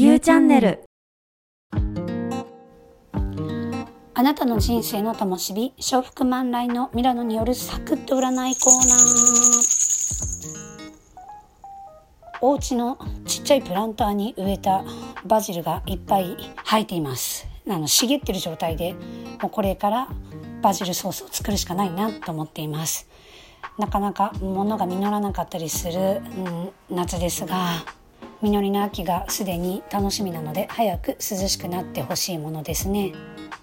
ゆうチャンネルあなたの人生の灯火、笑福満来のミラノによるサクッと占いコーナー。お家のちっちゃいプランターに植えたバジルがいっぱい生えています。あの茂ってる状態で、もうこれからバジルソースを作るしかないなと思っています。なかなか物が実らなかったりする、うん、夏ですが、実りの秋がすでに楽しみなので早く涼しくなってほしいものですね。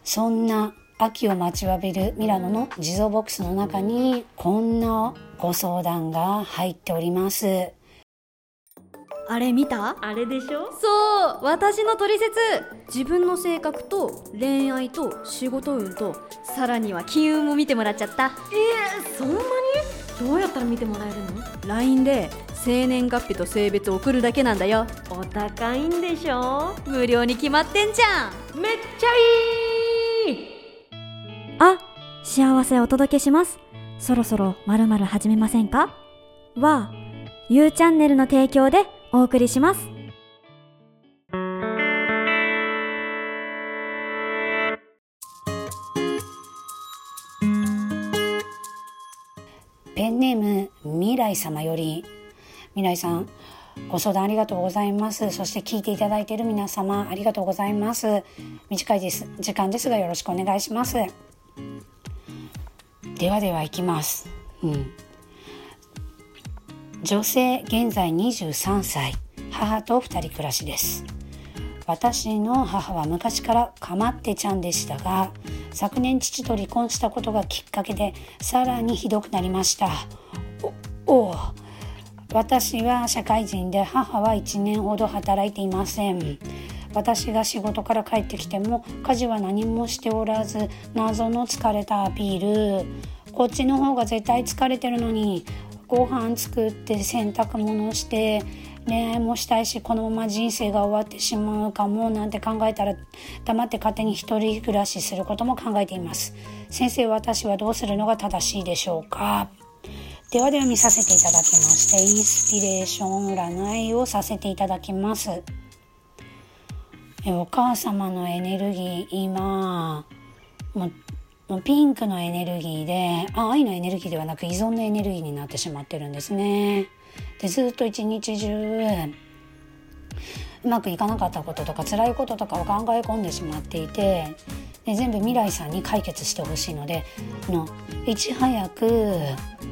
そんな秋を待ちわびるミラノの地蔵ボックスの中にこんなご相談が入っております。あれ見た？あれでしょ？そう私の取説自分の性格と恋愛と仕事運とさらには金運も見てもらっちゃった。えー、そんなに？どうやったら見てもらえるの？LINE で生年月日と性別を送るだけなんだよ。お高いんでしょ？無料に決まってんじゃん。めっちゃいい！あ、幸せお届けします。そろそろまるまる始めませんか？は、ゆうチャンネルの提供でお送りします。ペンネーム未来様より未来さんご相談ありがとうございます。そして聞いていただいている皆様ありがとうございます。短いです。時間ですがよろしくお願いします。ではでは行きます。うん。女性現在23歳。母と2人暮らしです。私の母は昔からかまってちゃんでしたが昨年父と離婚したことがきっかけでさらにひどくなりました。おお私は社会人で母は1年ほど働いていません。私が仕事から帰ってきても家事は何もしておらず謎の疲れたアピール。こっちの方が絶対疲れてるのにご飯作って洗濯物して恋愛もしたいしこのまま人生が終わってしまうかもなんて考えたら黙って勝手に一人暮らしすることも考えています。先生私はどうするのが正しいでしょうか？ではでは見させていただきましてインスピレーション占いをさせていただきますお母様のエネルギー今もうもうピンクのエネルギーであ愛のエネルギーではなく依存のエネルギーになってしまってるんですね。でずっと一日中うまくいかなかったこととか辛いこととかを考え込んでしまっていてで全部未来さんに解決してほしいのでのいち早く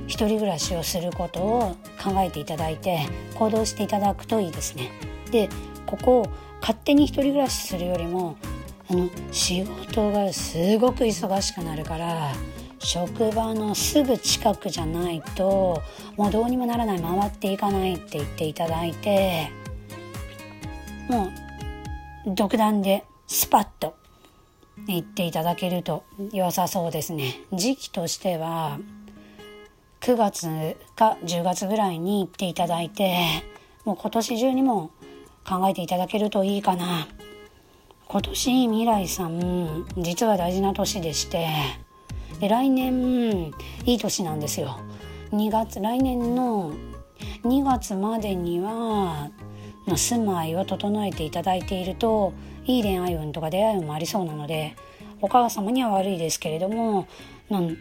一人暮らしをすることを考えていただいて行動していただくといいですね。でここを勝手に一人暮らしするよりもあの仕事がすごく忙しくなるから職場のすぐ近くじゃないともうどうにもならない回っていかないって言っていただいてもう独断でスパッと言っていただけると良さそうですね時期としては9月か10月ぐらいに行っていただいてもう今年中にも考えていただけるといいかな。今年未来さん実は大事な年でしてで来年いい年なんですよ。2月来年の2月までにはの住まいを整えていただいているといい恋愛運とか出会い運もありそうなのでお母様には悪いですけれどもなん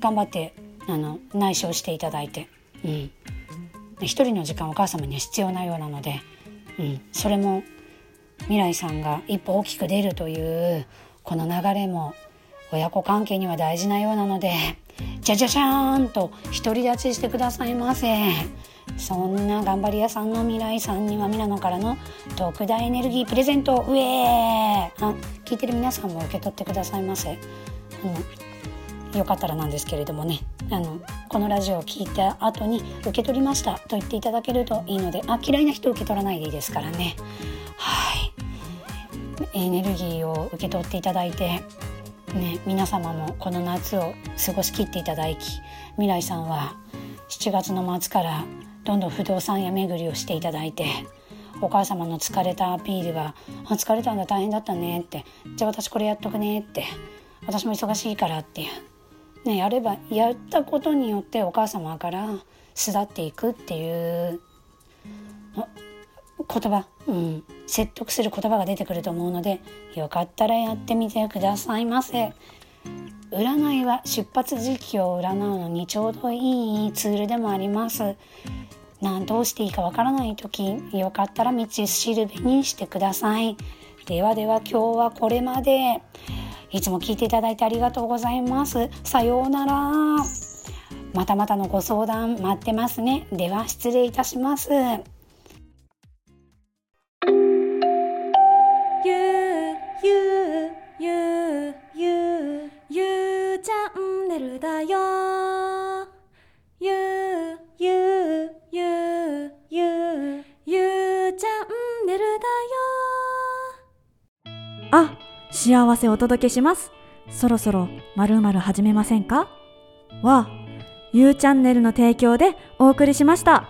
頑張ってあの内緒していただいて、うん、一人の時間お母様には必要なようなので、うん、それも未来さんが一歩大きく出るというこの流れも親子関係には大事なようなのでじゃじゃじゃーんと独り立ちしてくださいませ。そんな頑張り屋さんの未来さんにはミラノからの特大エネルギープレゼントうえー。あ聞いてる皆さんも受け取ってくださいませ、うん、よかったらなんですけれどもね。あのこのラジオを聞いた後に受け取りました。と言っていただけるといいのであ嫌いな人受け取らないでいいですからね。はい。エネルギーを受け取っていただいてね、皆様もこの夏を過ごしきっていただき未来さんは7月の末からどんどん不動産屋巡りをしていただいてお母様の疲れたアピールが「あ疲れたんだ大変だったね」って「じゃあ私これやっとくね」って「私も忙しいから」っていう、ね、やればやったことによってお母様から巣立っていくっていう言葉、うん、説得する言葉が出てくると思うのでよかったらやってみてくださいませ。占いは出発時期を占うのにちょうどいいツールでもあります。などうしていいかわからない時よかったら道しるべにしてください。ではでは今日はこれまで。いつも聞いていただいてありがとうございます。さようなら。またまたのご相談待ってますね。では失礼いたします。ゆうゆうゆうゆうゆうチャンネルだよ。幸せをお届けします。そろそろ〇〇始めませんか？は、ゆうチャンネルの提供でお送りしました。